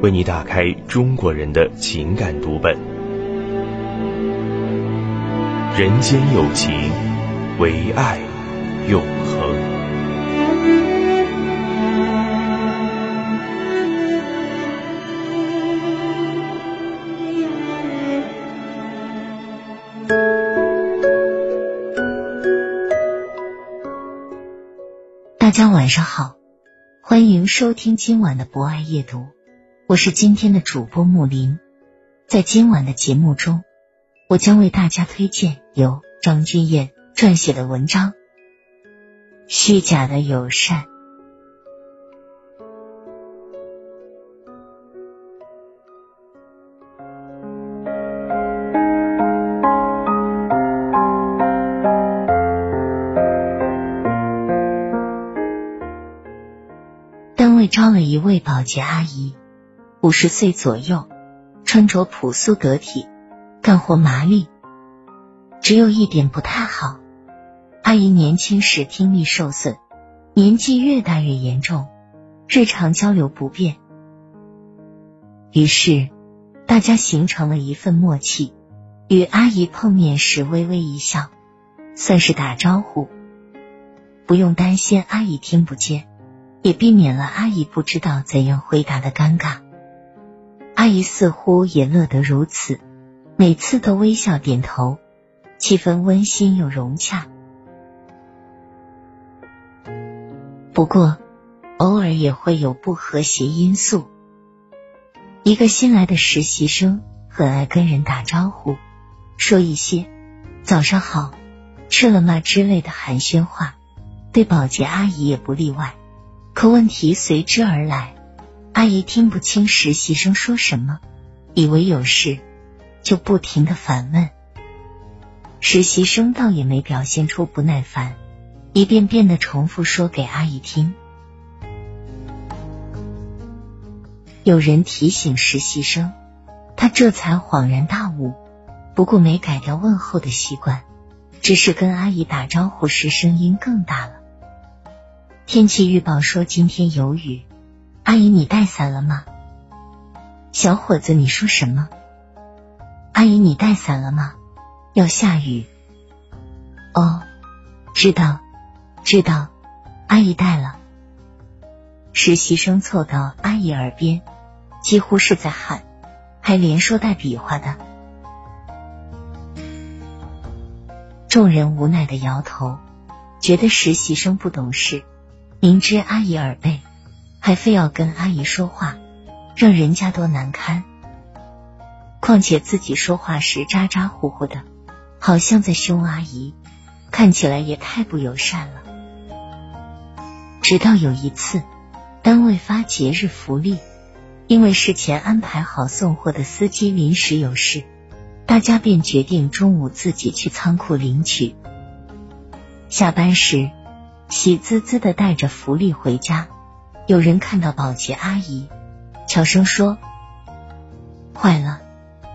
为你打开中国人的情感读本。人间有情，唯爱永恒。大家晚上好，欢迎收听今晚的博爱夜读，我是今天的主播木林。在今晚的节目中，我将为大家推荐由张君燕撰写的文章《虚假的友善》。单位招了一位保洁阿姨，五十岁左右，穿着朴素得体，干活麻利。只有一点不太好，阿姨年轻时听力受损，年纪越大越严重，日常交流不便。于是大家形成了一份默契，与阿姨碰面时微微一笑，算是打招呼，不用担心阿姨听不见。也避免了阿姨不知道怎样回答的尴尬。阿姨似乎也乐得如此，每次都微笑点头，气氛温馨又融洽。不过，偶尔也会有不和谐因素。一个新来的实习生很爱跟人打招呼，说一些“早上好”“吃了吗”之类的寒暄话，对保洁阿姨也不例外。可问题随之而来，阿姨听不清实习生说什么，以为有事，就不停的反问。实习生倒也没表现出不耐烦，一遍遍的重复说给阿姨听。有人提醒实习生，他这才恍然大悟，不过没改掉问候的习惯，只是跟阿姨打招呼时声音更大了。天气预报说今天有雨，阿姨你带伞了吗？小伙子你说什么？阿姨你带伞了吗？要下雨。哦，知道，知道，阿姨带了。实习生凑到阿姨耳边，几乎是在喊，还连说带比划的。众人无奈的摇头，觉得实习生不懂事。明知阿姨耳背，还非要跟阿姨说话，让人家多难堪。况且自己说话时咋咋呼呼的，好像在凶阿姨，看起来也太不友善了。直到有一次，单位发节日福利，因为事前安排好送货的司机临时有事，大家便决定中午自己去仓库领取。下班时。喜滋滋的带着福利回家，有人看到保洁阿姨，悄声说：“坏了，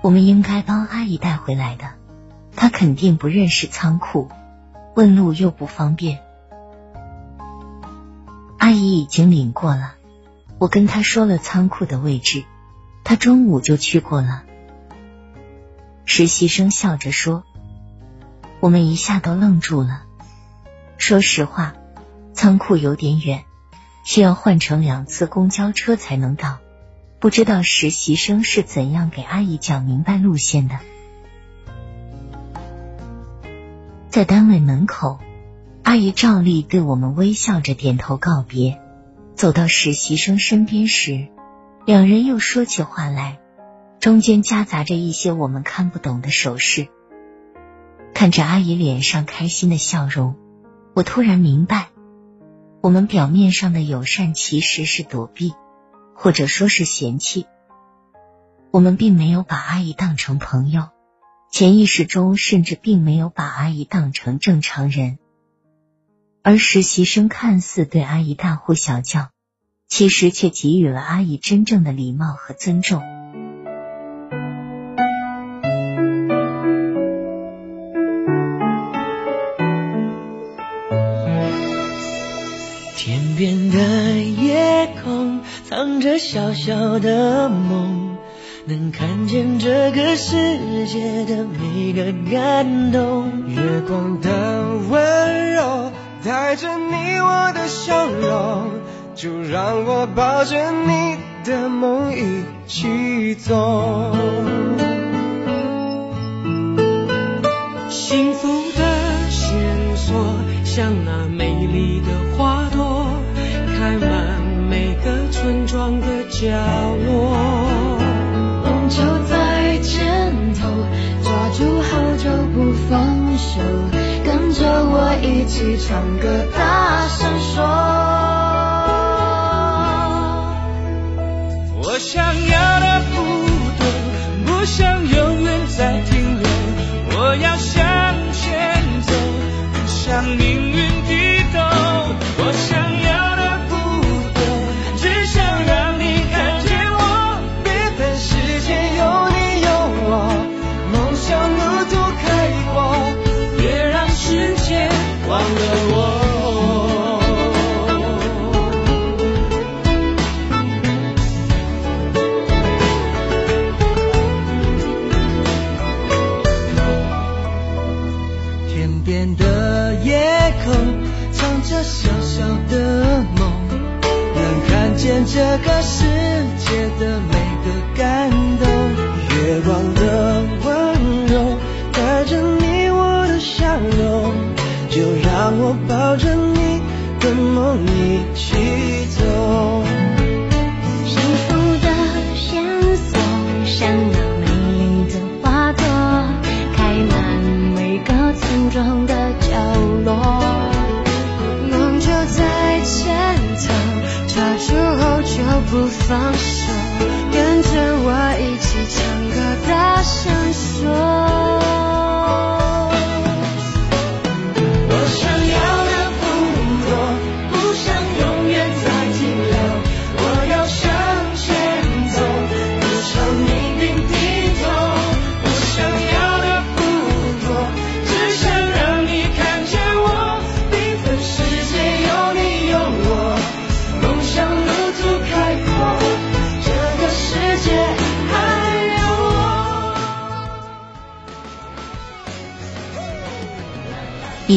我们应该帮阿姨带回来的。她肯定不认识仓库，问路又不方便。阿姨已经领过了，我跟她说了仓库的位置，她中午就去过了。”实习生笑着说：“我们一下都愣住了。说实话。”仓库有点远，需要换乘两次公交车才能到。不知道实习生是怎样给阿姨讲明白路线的。在单位门口，阿姨照例对我们微笑着点头告别。走到实习生身边时，两人又说起话来，中间夹杂着一些我们看不懂的手势。看着阿姨脸上开心的笑容，我突然明白。我们表面上的友善其实是躲避，或者说是嫌弃。我们并没有把阿姨当成朋友，潜意识中甚至并没有把阿姨当成正常人。而实习生看似对阿姨大呼小叫，其实却给予了阿姨真正的礼貌和尊重。天边的夜空藏着小小的梦，能看见这个世界的每个感动。月光的温柔。带着你我的笑容，就让我抱着你的梦一起走。幸福村庄的角落。梦就在肩头，抓住好久不放手。跟着我一起唱歌，大声说。我想要的不多，不想永远在停留。我要忘了我。天边的夜空藏着小小的梦，能看见这个世界的每个感动。月光的温柔，带着。让我抱着你的梦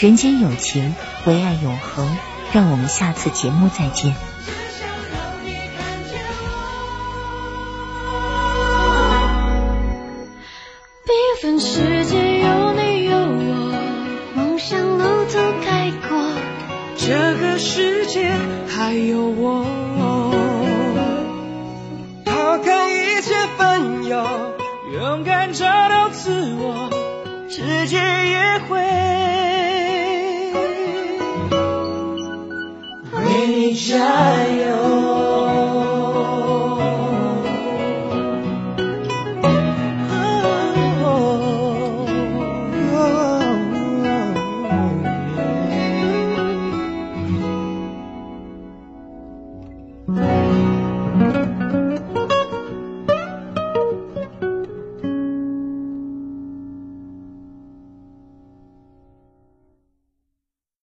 人间有情，唯爱永恒。让我们下次节目再见。缤纷世界有你有我，梦想路途开阔，这个世界还有我。抛开一切烦忧，勇敢找到自我，世界也会。Jaya.